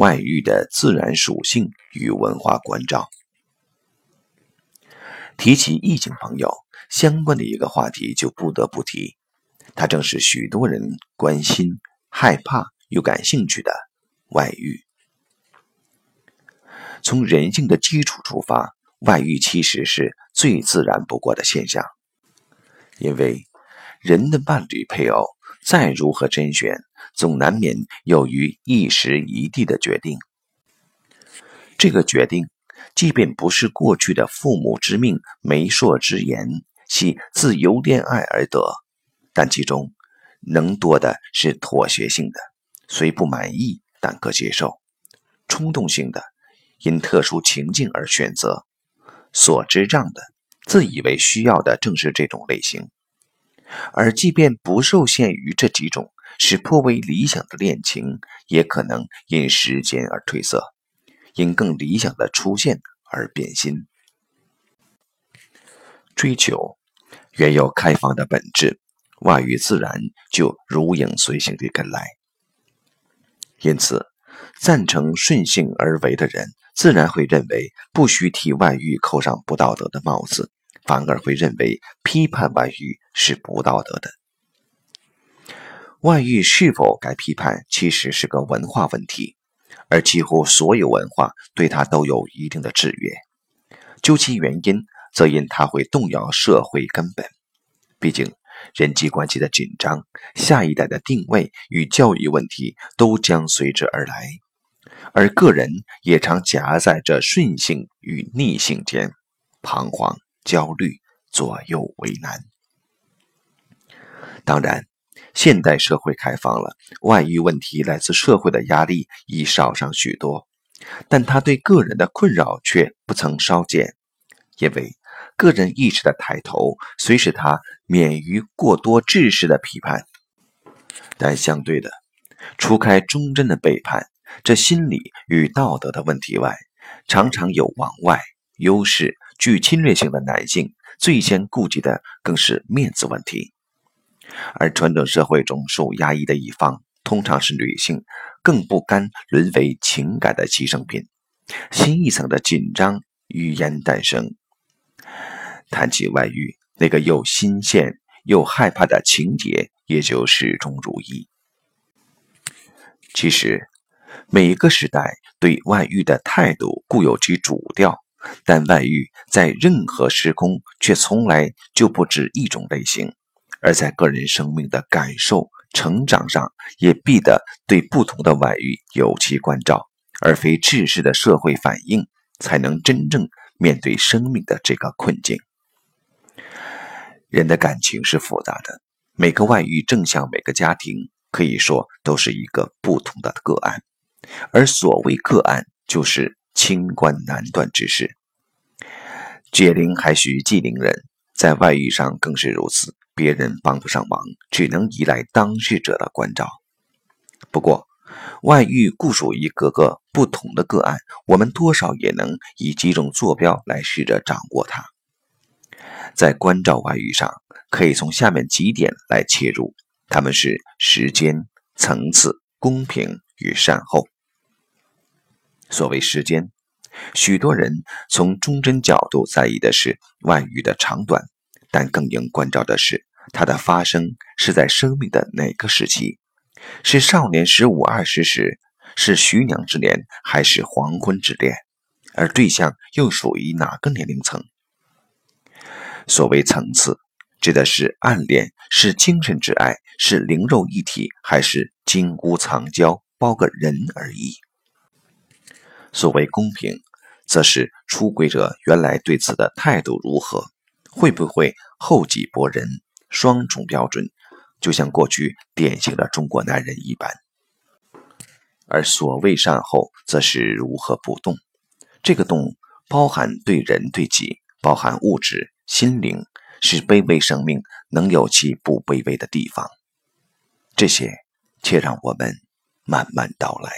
外遇的自然属性与文化关照。提起异性朋友，相关的一个话题就不得不提，它正是许多人关心、害怕又感兴趣的外遇。从人性的基础出发，外遇其实是最自然不过的现象，因为人的伴侣配偶再如何甄选，总难免有于一时一地的决定。这个决定。即便不是过去的父母之命、媒妁之言，系自由恋爱而得，但其中能多的是妥协性的，虽不满意但可接受；冲动性的，因特殊情境而选择；所知障的，自以为需要的正是这种类型。而即便不受限于这几种，是颇为理想的恋情，也可能因时间而褪色。因更理想的出现而变心，追求原有开放的本质，外遇自然就如影随形的跟来。因此，赞成顺性而为的人，自然会认为不需替外遇扣上不道德的帽子，反而会认为批判外遇是不道德的。外遇是否该批判，其实是个文化问题。而几乎所有文化对它都有一定的制约，究其原因，则因它会动摇社会根本。毕竟，人际关系的紧张、下一代的定位与教育问题都将随之而来，而个人也常夹在这顺性与逆性间，彷徨、焦虑、左右为难。当然。现代社会开放了，外遇问题来自社会的压力已少上许多，但他对个人的困扰却不曾稍减，因为个人意识的抬头虽使他免于过多知识的批判，但相对的，除开忠贞的背叛，这心理与道德的问题外，常常有往外优势、具侵略性的男性最先顾及的更是面子问题。而传统社会中受压抑的一方，通常是女性，更不甘沦为情感的牺牲品。新一层的紧张语言诞生。谈起外遇，那个又新鲜又害怕的情节也就始终如一。其实，每一个时代对外遇的态度固有其主调，但外遇在任何时空却从来就不止一种类型。而在个人生命的感受、成长上，也必得对不同的外遇有其关照，而非制式的社会反应，才能真正面对生命的这个困境。人的感情是复杂的，每个外遇正像每个家庭，可以说都是一个不同的个案，而所谓个案，就是清官难断之事。解铃还需系铃人，在外遇上更是如此。别人帮不上忙，只能依赖当事者的关照。不过，外遇固属于各个不同的个案，我们多少也能以几种坐标来试着掌握它。在关照外遇上，可以从下面几点来切入，他们是时间、层次、公平与善后。所谓时间，许多人从忠贞角度在意的是外遇的长短，但更应关照的是。它的发生是在生命的哪个时期？是少年十五二十时，是徐娘之年，还是黄昏之恋？而对象又属于哪个年龄层？所谓层次，指的是暗恋，是精神之爱，是灵肉一体，还是金屋藏娇包个人而已？所谓公平，则是出轨者原来对此的态度如何，会不会厚己薄人？双重标准，就像过去典型的中国男人一般。而所谓善后，则是如何不动。这个动，包含对人对己，包含物质、心灵，是卑微生命能有其不卑微的地方。这些，且让我们慢慢道来。